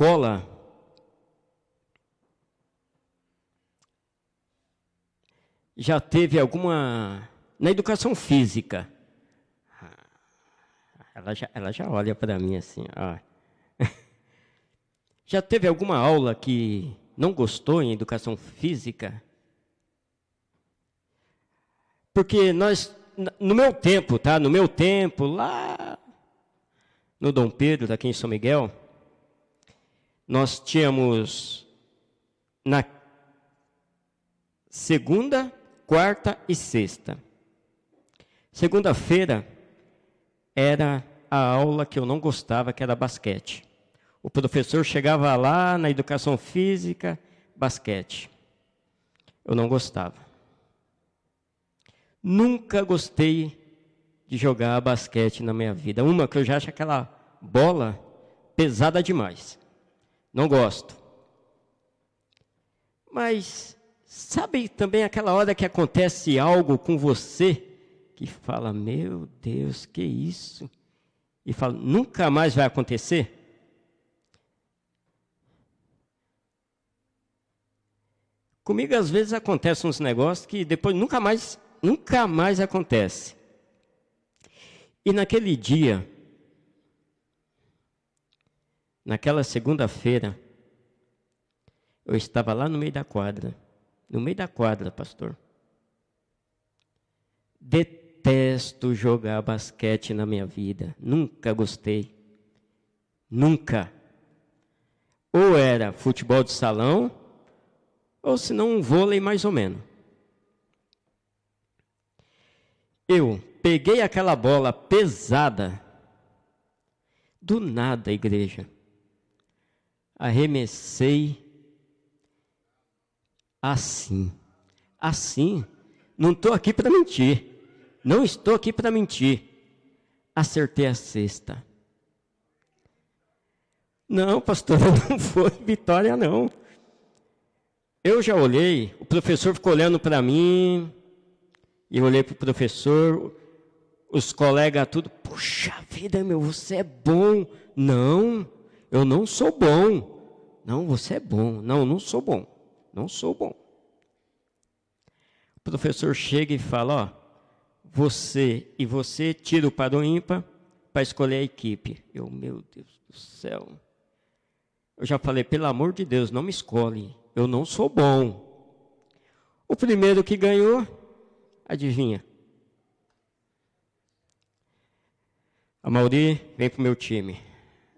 escola, já teve alguma. Na educação física. Ela já, ela já olha para mim assim. Ó. Já teve alguma aula que não gostou em educação física? Porque nós, no meu tempo, tá? No meu tempo, lá no Dom Pedro, aqui em São Miguel, nós tínhamos na segunda, quarta e sexta. Segunda-feira era a aula que eu não gostava, que era basquete. O professor chegava lá na educação física, basquete. Eu não gostava. Nunca gostei de jogar basquete na minha vida. Uma que eu já acho aquela bola pesada demais. Não gosto. Mas sabe também aquela hora que acontece algo com você que fala: "Meu Deus, que isso?" E fala: "Nunca mais vai acontecer?" Comigo às vezes acontecem uns negócios que depois nunca mais, nunca mais acontece. E naquele dia, naquela segunda-feira, eu estava lá no meio da quadra. No meio da quadra, pastor. Detesto jogar basquete na minha vida. Nunca gostei. Nunca. Ou era futebol de salão, ou se não um vôlei mais ou menos. Eu peguei aquela bola pesada, do nada, igreja, arremessei assim, assim, não estou aqui para mentir, não estou aqui para mentir, acertei a cesta. Não, pastor, não foi vitória, não. Eu já olhei, o professor ficou olhando para mim, e eu olhei para o professor, os colegas tudo, puxa vida, meu, você é bom. Não, eu não sou bom. Não, você é bom. Não, não sou bom. Não sou bom. O professor chega e fala, ó, você e você tira o para o ímpar para escolher a equipe. Eu, meu Deus do céu. Eu já falei, pelo amor de Deus, não me escolhe eu não sou bom. O primeiro que ganhou, adivinha? A Mauri vem para o meu time.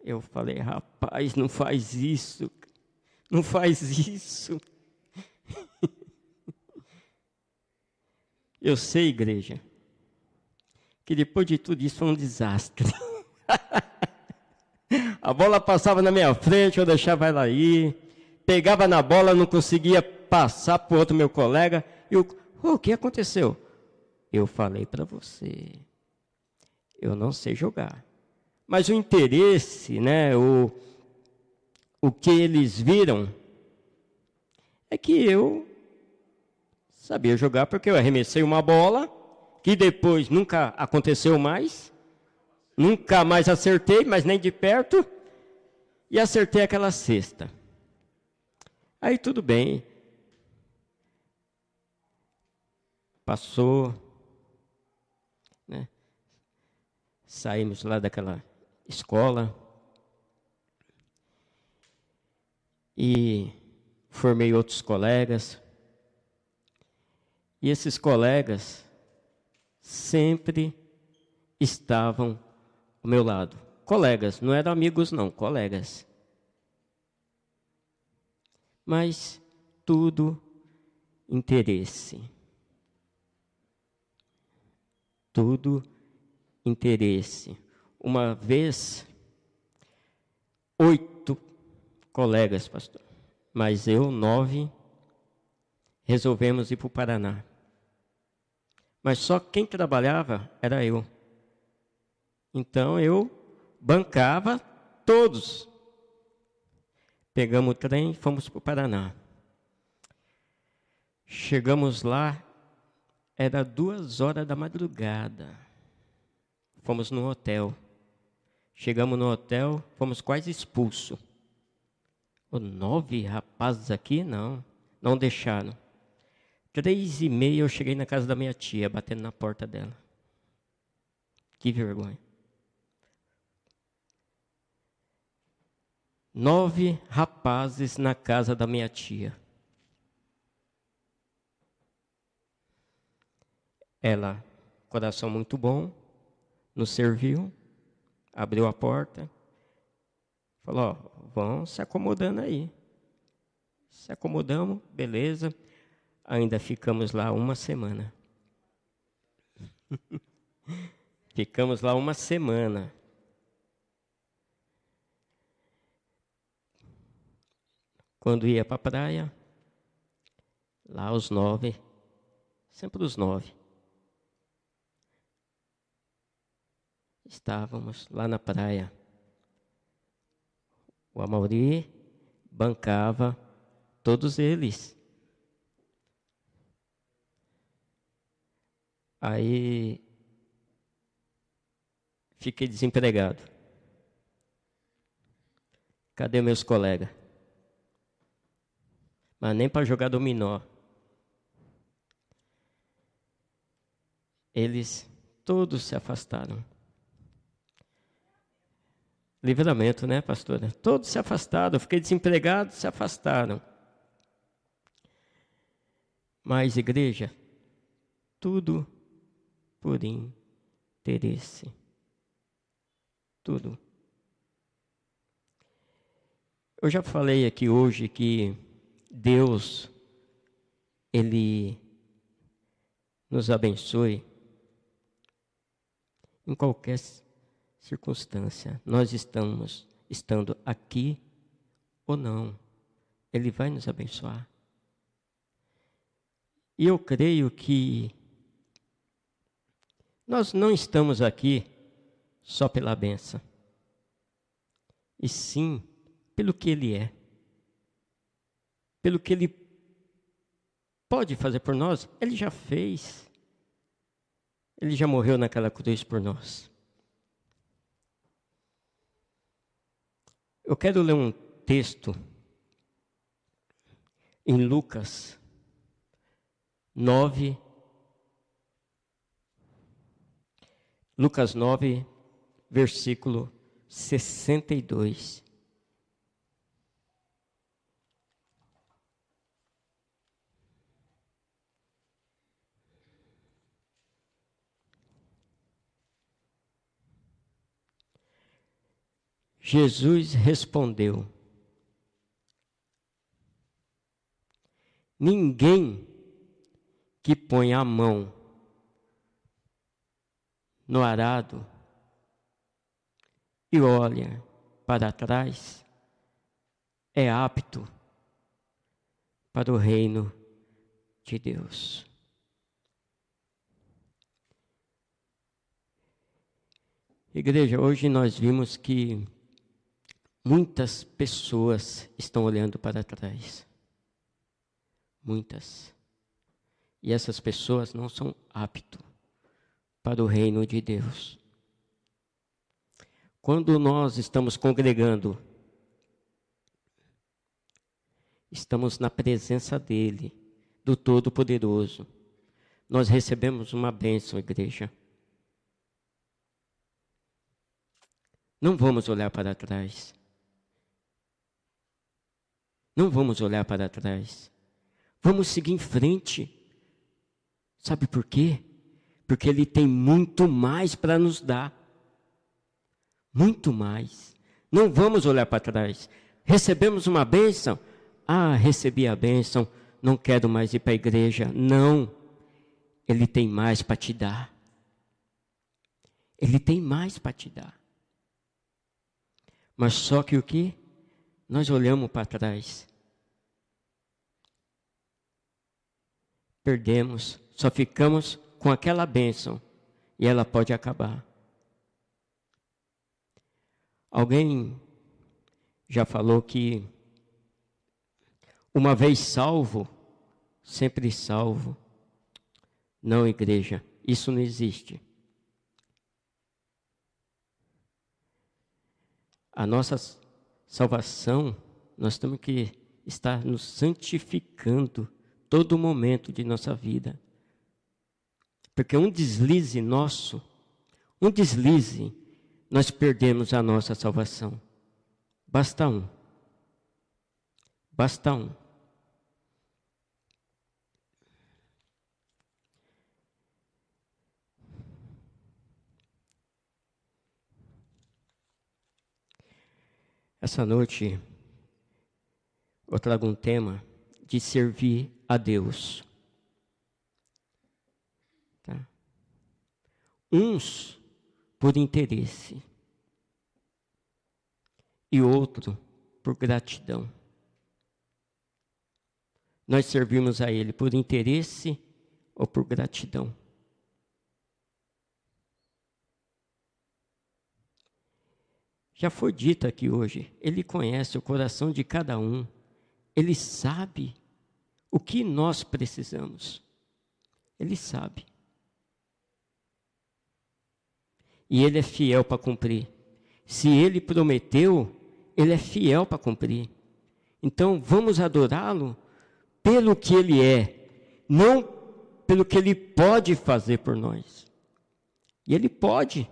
Eu falei, rapaz, não faz isso. Não faz isso. Eu sei, igreja, que depois de tudo isso foi um desastre. A bola passava na minha frente, eu deixava ela ir pegava na bola, não conseguia passar para outro meu colega. E o, oh, o que aconteceu? Eu falei para você, eu não sei jogar. Mas o interesse, né, o, o que eles viram, é que eu sabia jogar porque eu arremessei uma bola que depois nunca aconteceu mais, nunca mais acertei, mas nem de perto, e acertei aquela cesta. Aí tudo bem. Passou, né? Saímos lá daquela escola e formei outros colegas. E esses colegas sempre estavam ao meu lado. Colegas, não eram amigos, não, colegas mas tudo interesse. Tudo interesse. Uma vez, oito colegas, pastor, mas eu, nove, resolvemos ir para o Paraná. Mas só quem trabalhava era eu. Então eu bancava todos Pegamos o trem e fomos para o Paraná. Chegamos lá, era duas horas da madrugada. Fomos no hotel. Chegamos no hotel, fomos quase expulsos. Nove rapazes aqui? Não, não deixaram. Três e meia eu cheguei na casa da minha tia, batendo na porta dela. Que vergonha. Nove rapazes na casa da minha tia. Ela, coração muito bom, nos serviu, abriu a porta, falou: ó, vão se acomodando aí. Se acomodamos, beleza. Ainda ficamos lá uma semana. ficamos lá uma semana. Quando ia para a praia, lá os nove, sempre os nove. Estávamos lá na praia. O Amauri bancava todos eles. Aí fiquei desempregado. Cadê meus colegas? Mas nem para jogar dominó. Eles todos se afastaram. Livramento, né, pastora? Todos se afastaram, fiquei desempregado, se afastaram. Mas, igreja, tudo por interesse. Tudo. Eu já falei aqui hoje que Deus, Ele nos abençoe em qualquer circunstância, nós estamos estando aqui ou não, Ele vai nos abençoar. E eu creio que nós não estamos aqui só pela benção, e sim pelo que Ele é, pelo que Ele pode fazer por nós, Ele já fez. Ele já morreu naquela cruz por nós. Eu quero ler um texto em Lucas 9, Lucas 9, versículo 62. Jesus respondeu: Ninguém que põe a mão no arado e olha para trás é apto para o reino de Deus. Igreja, hoje nós vimos que Muitas pessoas estão olhando para trás. Muitas. E essas pessoas não são aptas para o reino de Deus. Quando nós estamos congregando, estamos na presença dEle, do Todo-Poderoso. Nós recebemos uma bênção, igreja. Não vamos olhar para trás. Não vamos olhar para trás. Vamos seguir em frente. Sabe por quê? Porque Ele tem muito mais para nos dar. Muito mais. Não vamos olhar para trás. Recebemos uma bênção. Ah, recebi a bênção. Não quero mais ir para a igreja. Não. Ele tem mais para te dar. Ele tem mais para te dar. Mas só que o que? Nós olhamos para trás. Perdemos, só ficamos com aquela bênção e ela pode acabar. Alguém já falou que uma vez salvo, sempre salvo. Não, igreja, isso não existe. A nossa salvação nós temos que estar nos santificando todo momento de nossa vida. Porque um deslize nosso, um deslize, nós perdemos a nossa salvação. Basta um. Basta um. Essa noite eu trago um tema de servir a Deus. Tá? Uns por interesse e outro por gratidão. Nós servimos a Ele por interesse ou por gratidão. Já foi dito aqui hoje, Ele conhece o coração de cada um. Ele sabe o que nós precisamos. Ele sabe. E Ele é fiel para cumprir. Se Ele prometeu, Ele é fiel para cumprir. Então vamos adorá-lo pelo que Ele é, não pelo que Ele pode fazer por nós. E Ele pode.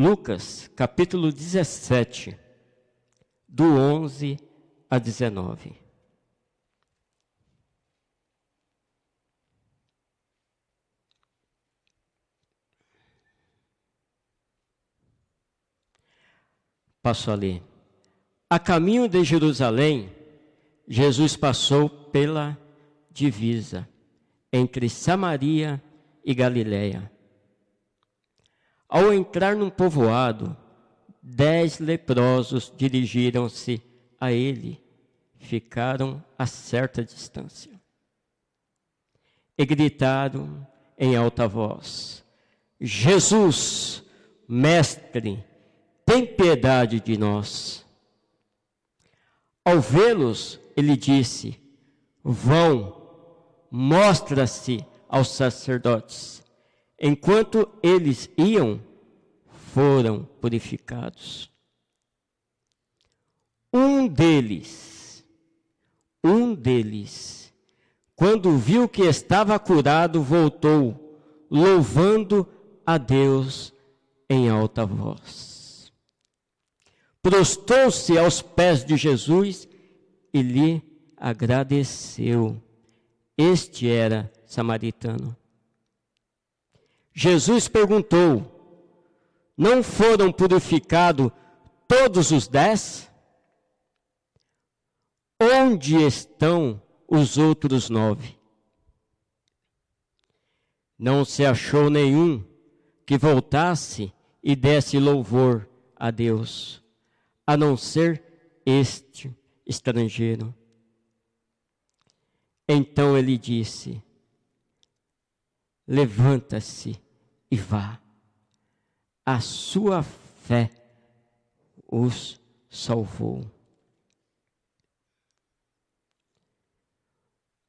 Lucas, capítulo 17, do 11 a 19. Passo ali. A caminho de Jerusalém, Jesus passou pela divisa entre Samaria e Galiléia. Ao entrar num povoado, dez leprosos dirigiram-se a ele, ficaram a certa distância. E gritaram em alta voz: Jesus, Mestre, tem piedade de nós. Ao vê-los, ele disse: Vão, mostra-se aos sacerdotes. Enquanto eles iam, foram purificados. Um deles, um deles, quando viu que estava curado, voltou, louvando a Deus em alta voz. Prostou-se aos pés de Jesus e lhe agradeceu. Este era samaritano. Jesus perguntou: Não foram purificados todos os dez? Onde estão os outros nove? Não se achou nenhum que voltasse e desse louvor a Deus, a não ser este estrangeiro. Então ele disse: Levanta-se e vá. A sua fé os salvou.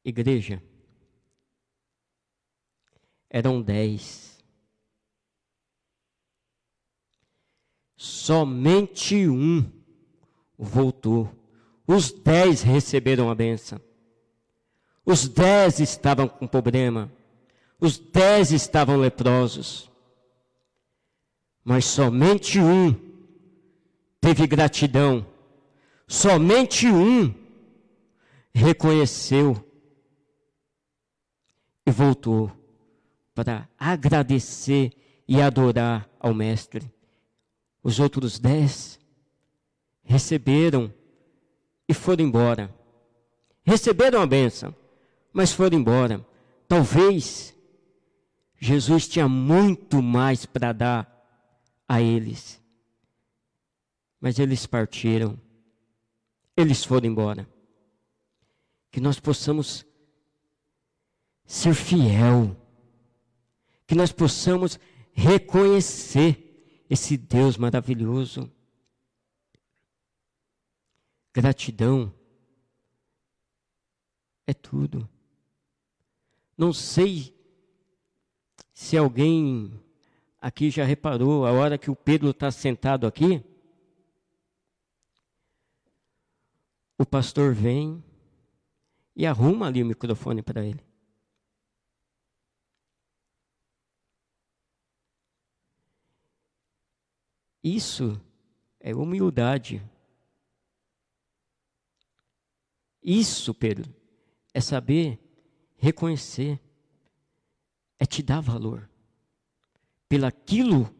Igreja, eram dez. Somente um voltou. Os dez receberam a benção. Os dez estavam com problema. Os dez estavam leprosos, mas somente um teve gratidão, somente um reconheceu e voltou para agradecer e adorar ao Mestre. Os outros dez receberam e foram embora. Receberam a bênção, mas foram embora. Talvez Jesus tinha muito mais para dar a eles. Mas eles partiram. Eles foram embora. Que nós possamos ser fiel. Que nós possamos reconhecer esse Deus maravilhoso. Gratidão é tudo. Não sei se alguém aqui já reparou, a hora que o Pedro está sentado aqui, o pastor vem e arruma ali o microfone para ele. Isso é humildade. Isso, Pedro, é saber reconhecer, é te dar valor pelaquilo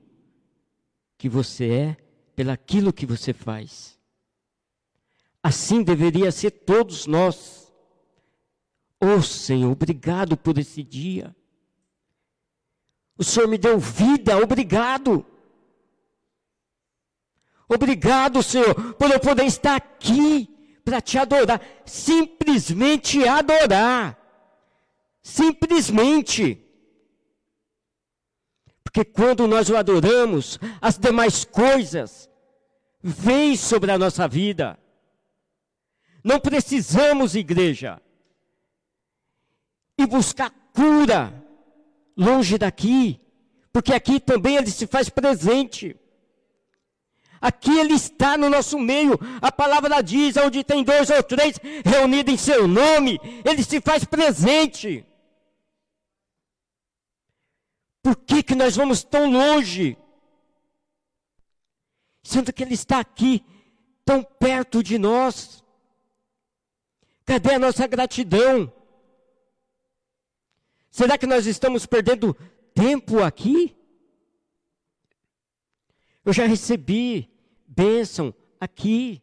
que você é, pelaquilo que você faz. Assim deveria ser todos nós. Oh Senhor, obrigado por esse dia. O Senhor me deu vida, obrigado. Obrigado, Senhor, por eu poder estar aqui para te adorar. Simplesmente adorar. Simplesmente. Porque quando nós o adoramos, as demais coisas vêm sobre a nossa vida. Não precisamos, igreja, e buscar cura longe daqui, porque aqui também ele se faz presente. Aqui ele está no nosso meio. A palavra diz: onde tem dois ou três reunidos em seu nome, ele se faz presente. Por que, que nós vamos tão longe? Sendo que ele está aqui, tão perto de nós. Cadê a nossa gratidão? Será que nós estamos perdendo tempo aqui? Eu já recebi bênção aqui.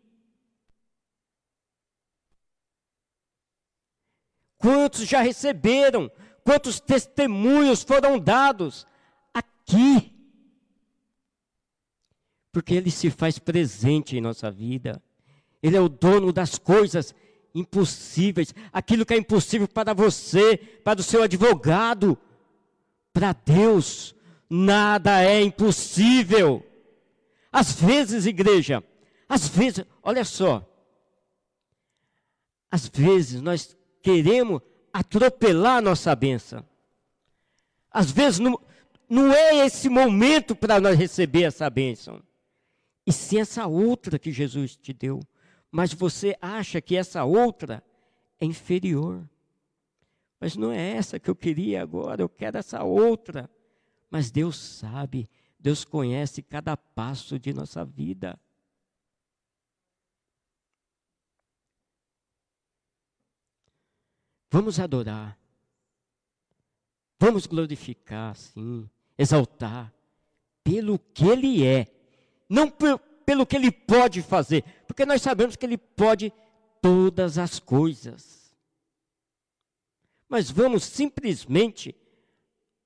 Quantos já receberam? Quantos testemunhos foram dados aqui? Porque Ele se faz presente em nossa vida. Ele é o dono das coisas impossíveis. Aquilo que é impossível para você, para o seu advogado, para Deus, nada é impossível. Às vezes, igreja, às vezes, olha só, às vezes nós queremos atropelar a nossa benção. Às vezes não, não é esse momento para nós receber essa bênção. E sim essa outra que Jesus te deu. Mas você acha que essa outra é inferior. Mas não é essa que eu queria agora, eu quero essa outra. Mas Deus sabe Deus conhece cada passo de nossa vida. Vamos adorar. Vamos glorificar, sim, exaltar pelo que Ele é, não pelo que Ele pode fazer, porque nós sabemos que Ele pode todas as coisas. Mas vamos simplesmente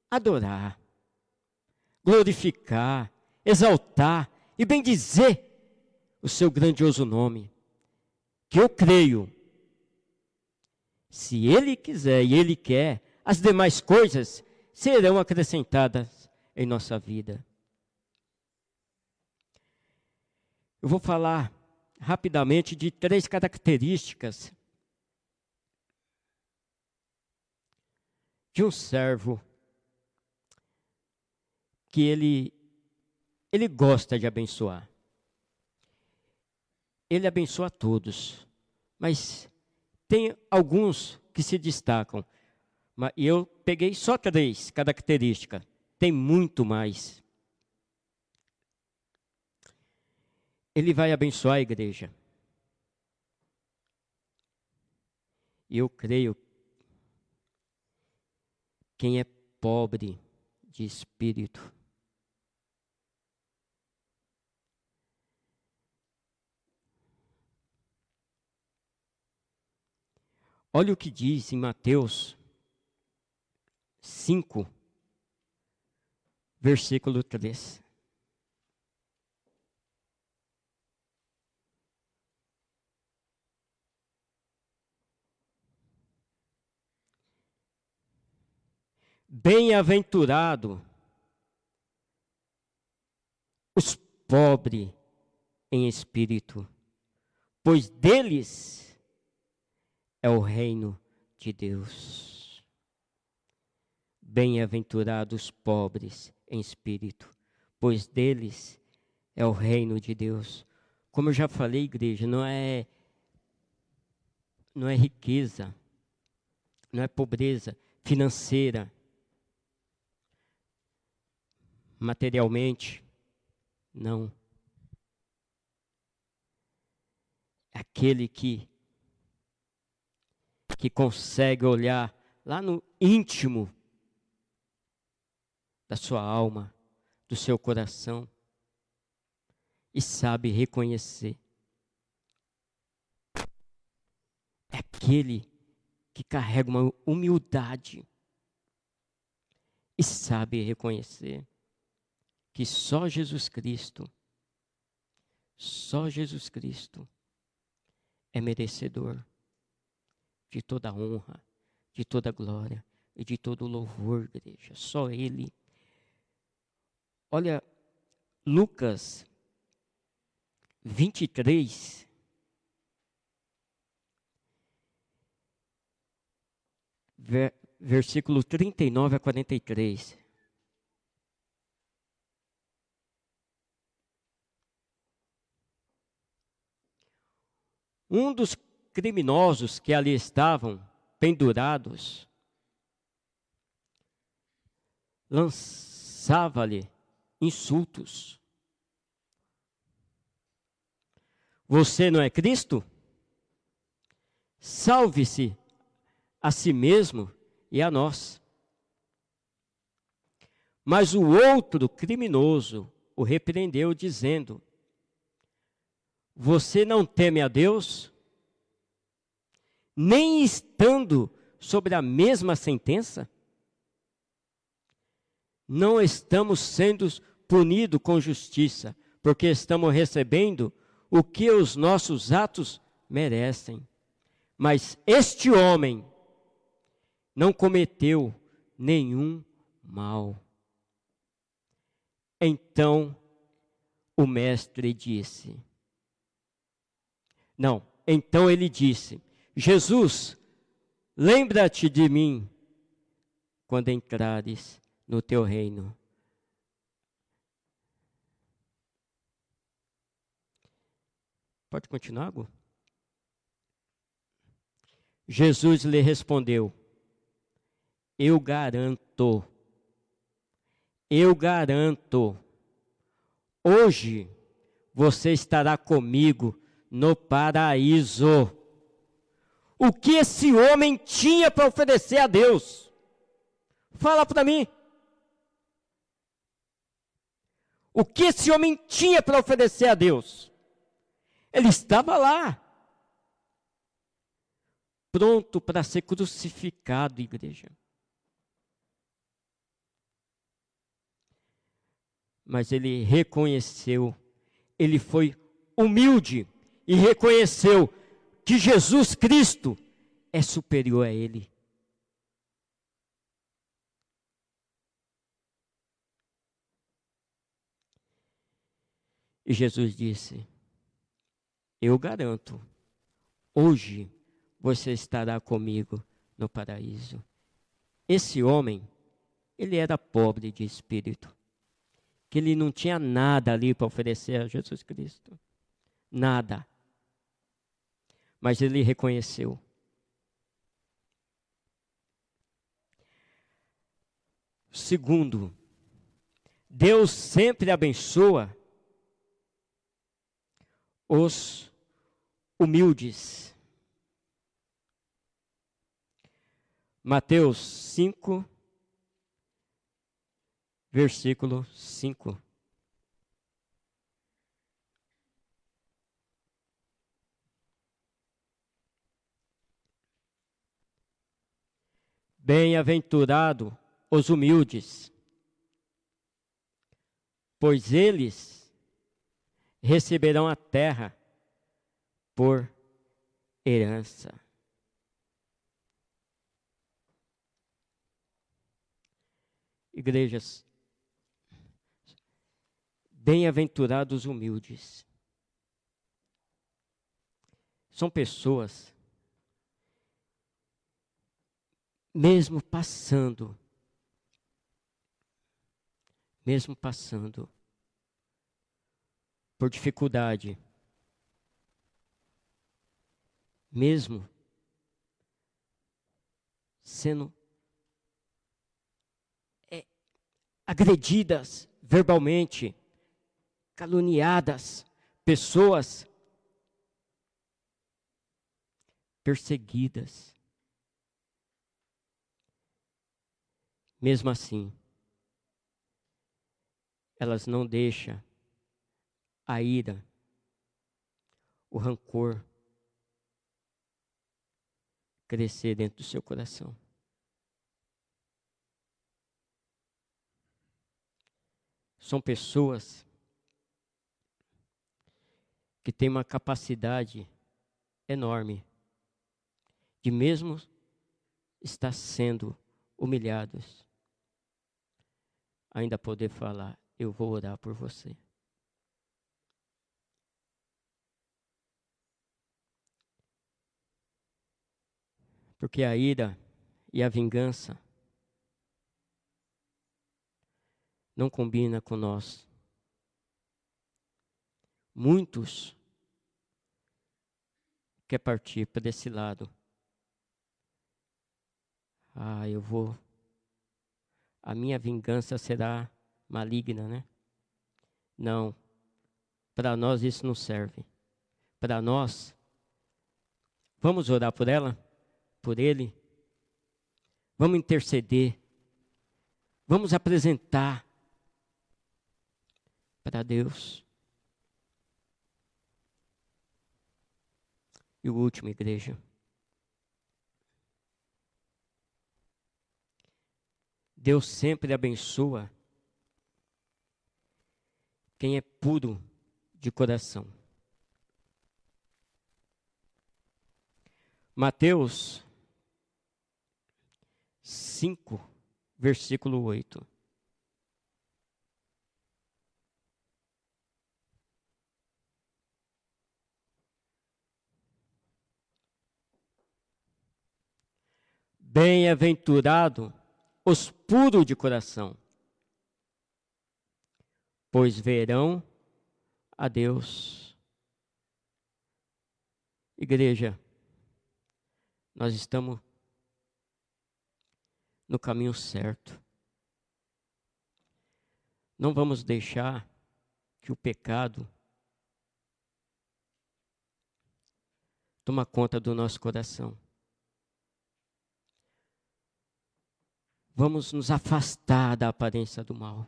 adorar glorificar, exaltar e bendizer o seu grandioso nome. Que eu creio, se Ele quiser e Ele quer, as demais coisas serão acrescentadas em nossa vida. Eu vou falar rapidamente de três características de um servo que ele, ele gosta de abençoar. Ele abençoa todos, mas tem alguns que se destacam. E eu peguei só três características, tem muito mais. Ele vai abençoar a igreja. Eu creio quem é pobre de espírito Olha o que diz em Mateus 5, versículo 3. Bem-aventurado os pobres em espírito, pois deles é o reino de Deus. Bem-aventurados pobres em espírito, pois deles é o reino de Deus. Como eu já falei, igreja, não é não é riqueza, não é pobreza financeira, materialmente, não. Aquele que que consegue olhar lá no íntimo da sua alma, do seu coração e sabe reconhecer. É aquele que carrega uma humildade e sabe reconhecer que só Jesus Cristo, só Jesus Cristo é merecedor de toda honra, de toda glória e de todo louvor, igreja. Só Ele. Olha, Lucas 23. Versículo 39 a 43. Um dos criminosos que ali estavam pendurados lançava-lhe insultos. Você não é Cristo? Salve-se a si mesmo e a nós. Mas o outro criminoso o repreendeu, dizendo: Você não teme a Deus? Nem estando sobre a mesma sentença? Não estamos sendo punidos com justiça, porque estamos recebendo o que os nossos atos merecem. Mas este homem não cometeu nenhum mal. Então o mestre disse: Não, então ele disse: Jesus, lembra-te de mim quando entrares no teu reino. Pode continuar, Gu? Jesus lhe respondeu: Eu garanto, eu garanto, hoje você estará comigo no paraíso. O que esse homem tinha para oferecer a Deus? Fala para mim. O que esse homem tinha para oferecer a Deus? Ele estava lá, pronto para ser crucificado, igreja. Mas ele reconheceu, ele foi humilde e reconheceu que Jesus Cristo é superior a ele. E Jesus disse: eu garanto, hoje você estará comigo no paraíso. Esse homem, ele era pobre de espírito, que ele não tinha nada ali para oferecer a Jesus Cristo. Nada. Mas ele reconheceu. Segundo, Deus sempre abençoa os humildes. Mateus 5, versículo 5. Bem-aventurado os humildes, pois eles receberão a terra por herança. Igrejas, bem-aventurados humildes. São pessoas, mesmo passando, mesmo passando. Por dificuldade, mesmo sendo é, agredidas verbalmente, caluniadas, pessoas perseguidas. Mesmo assim, elas não deixam a ira, o rancor crescer dentro do seu coração. São pessoas que têm uma capacidade enorme de mesmo estar sendo humilhados, ainda poder falar: Eu vou orar por você. Porque a ira e a vingança não combina com nós. Muitos quer partir para desse lado. Ah, eu vou. A minha vingança será maligna, né? Não. Para nós isso não serve. Para nós, vamos orar por ela? por ele. Vamos interceder. Vamos apresentar para Deus. E o último, igreja. Deus sempre abençoa quem é puro de coração. Mateus 5, versículo 8. Bem-aventurado os puros de coração, pois verão a Deus. Igreja, nós estamos no caminho certo. Não vamos deixar que o pecado toma conta do nosso coração. Vamos nos afastar da aparência do mal.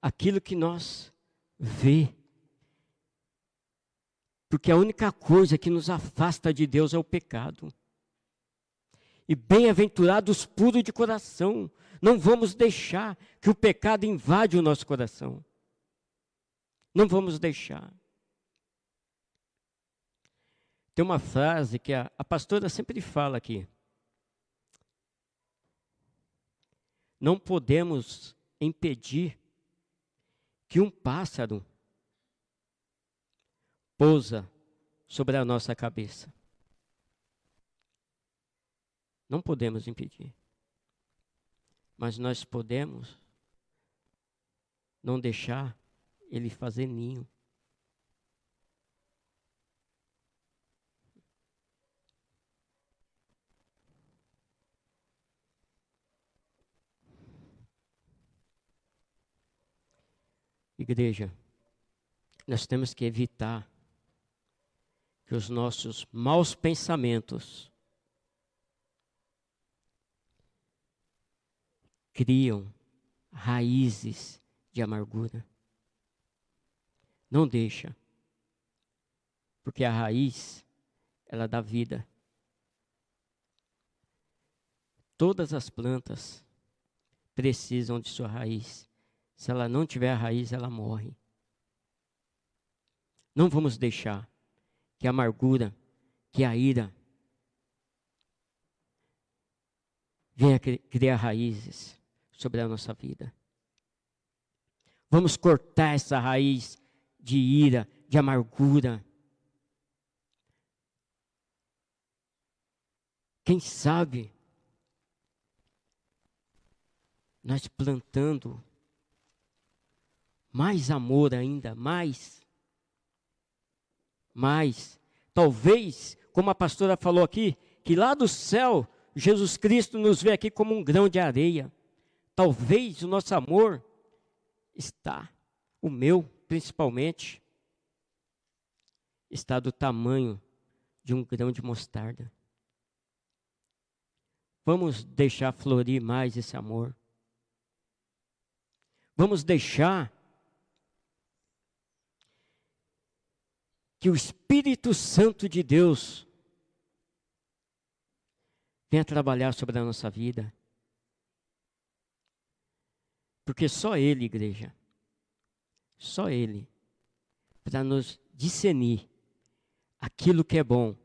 Aquilo que nós vê. Porque a única coisa que nos afasta de Deus é o pecado. E bem-aventurados puros de coração. Não vamos deixar que o pecado invade o nosso coração. Não vamos deixar. Tem uma frase que a, a pastora sempre fala aqui. Não podemos impedir que um pássaro pousa sobre a nossa cabeça. Não podemos impedir. Mas nós podemos não deixar ele fazer ninho. Igreja, nós temos que evitar que os nossos maus pensamentos criam raízes de amargura. Não deixa. Porque a raiz, ela dá vida. Todas as plantas precisam de sua raiz. Se ela não tiver a raiz, ela morre. Não vamos deixar que a amargura, que a ira, venha criar raízes sobre a nossa vida. Vamos cortar essa raiz de ira, de amargura. Quem sabe nós plantando mais amor ainda, mais. Mais. Talvez, como a pastora falou aqui, que lá do céu, Jesus Cristo nos vê aqui como um grão de areia. Talvez o nosso amor está, o meu principalmente, está do tamanho de um grão de mostarda. Vamos deixar florir mais esse amor. Vamos deixar que o Espírito Santo de Deus venha trabalhar sobre a nossa vida. Porque só Ele, igreja, só Ele, para nos discernir aquilo que é bom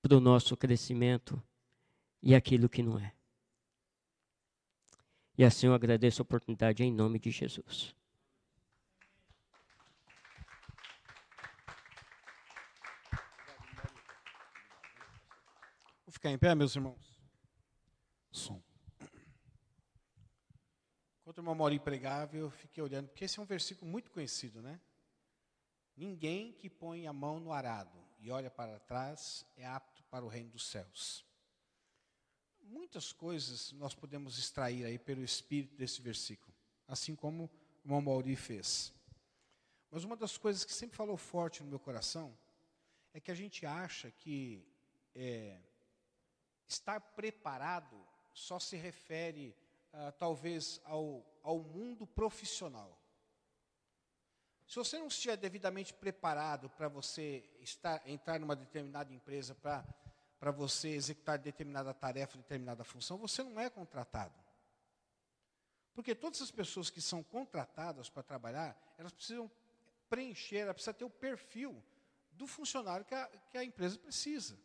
para o nosso crescimento e aquilo que não é. E assim eu agradeço a oportunidade em nome de Jesus. Ficar em pé, meus irmãos. Som. Enquanto o irmão Mauri pregava, eu fiquei olhando, porque esse é um versículo muito conhecido, né? Ninguém que põe a mão no arado e olha para trás é apto para o reino dos céus. Muitas coisas nós podemos extrair aí pelo espírito desse versículo, assim como o irmão Mauri fez. Mas uma das coisas que sempre falou forte no meu coração é que a gente acha que é, estar preparado só se refere, ah, talvez, ao, ao mundo profissional. Se você não estiver devidamente preparado para você estar, entrar numa determinada empresa para você executar determinada tarefa, determinada função, você não é contratado. Porque todas as pessoas que são contratadas para trabalhar, elas precisam preencher, ela precisa ter o perfil do funcionário que a, que a empresa precisa.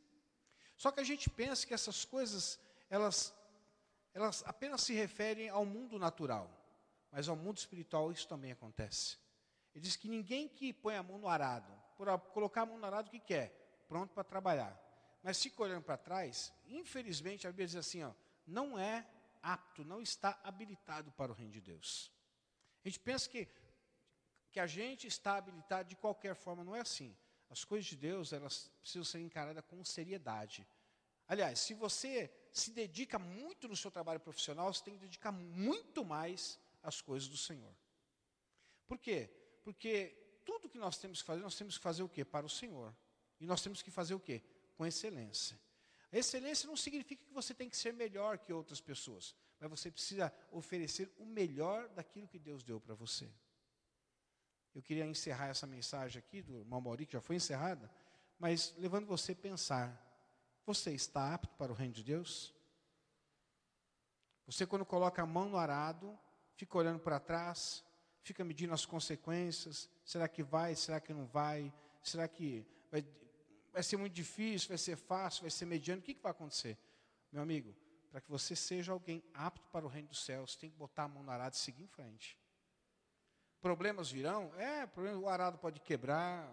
Só que a gente pensa que essas coisas, elas, elas apenas se referem ao mundo natural. Mas ao mundo espiritual isso também acontece. Ele diz que ninguém que põe a mão no arado, por colocar a mão no arado, o que quer? Pronto para trabalhar. Mas fica olhando para trás, infelizmente, a Bíblia diz assim, ó, não é apto, não está habilitado para o reino de Deus. A gente pensa que, que a gente está habilitado de qualquer forma, não é assim. As coisas de Deus, elas precisam ser encaradas com seriedade. Aliás, se você se dedica muito no seu trabalho profissional, você tem que dedicar muito mais às coisas do Senhor. Por quê? Porque tudo que nós temos que fazer, nós temos que fazer o quê? Para o Senhor. E nós temos que fazer o quê? Com excelência. A excelência não significa que você tem que ser melhor que outras pessoas, mas você precisa oferecer o melhor daquilo que Deus deu para você. Eu queria encerrar essa mensagem aqui do irmão Mauri, que já foi encerrada, mas levando você a pensar: você está apto para o reino de Deus? Você, quando coloca a mão no arado, fica olhando para trás, fica medindo as consequências: será que vai, será que não vai? Será que vai, vai ser muito difícil, vai ser fácil, vai ser mediano? O que, que vai acontecer? Meu amigo, para que você seja alguém apto para o reino dos céus, tem que botar a mão no arado e seguir em frente. Problemas virão? É, problema, o arado pode quebrar.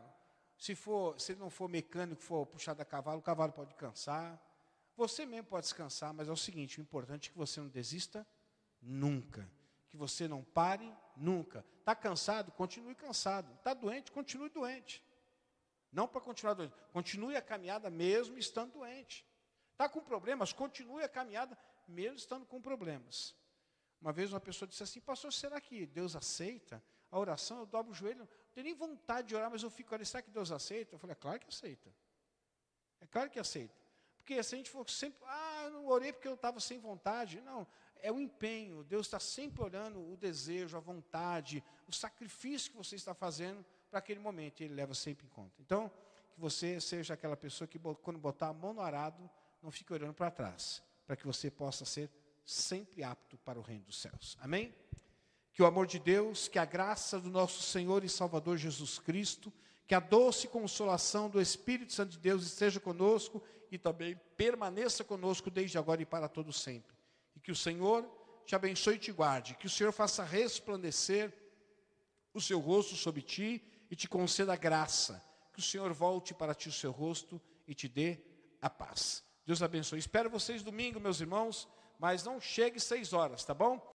Se, for, se ele não for mecânico, for puxado a cavalo, o cavalo pode cansar. Você mesmo pode descansar, mas é o seguinte: o importante é que você não desista nunca. Que você não pare nunca. Está cansado? Continue cansado. Está doente? Continue doente. Não para continuar doente. Continue a caminhada mesmo estando doente. Está com problemas? Continue a caminhada mesmo estando com problemas. Uma vez uma pessoa disse assim, pastor, será que Deus aceita a oração? Eu dobro o joelho, não tenho nem vontade de orar, mas eu fico ali, será que Deus aceita? Eu falei, é claro que aceita. É claro que aceita. Porque se a gente for sempre, ah, eu não orei porque eu estava sem vontade. Não, é o empenho. Deus está sempre olhando o desejo, a vontade, o sacrifício que você está fazendo para aquele momento. Ele leva sempre em conta. Então, que você seja aquela pessoa que, quando botar a mão no arado, não fique olhando para trás. Para que você possa ser sempre apto para o reino dos céus. Amém? Que o amor de Deus, que a graça do nosso Senhor e Salvador Jesus Cristo, que a doce consolação do Espírito Santo de Deus esteja conosco e também permaneça conosco desde agora e para todo sempre. E que o Senhor te abençoe e te guarde, que o Senhor faça resplandecer o seu rosto sobre ti e te conceda graça, que o Senhor volte para ti o seu rosto e te dê a paz. Deus abençoe. Espero vocês domingo, meus irmãos, mas não chegue seis horas, tá bom?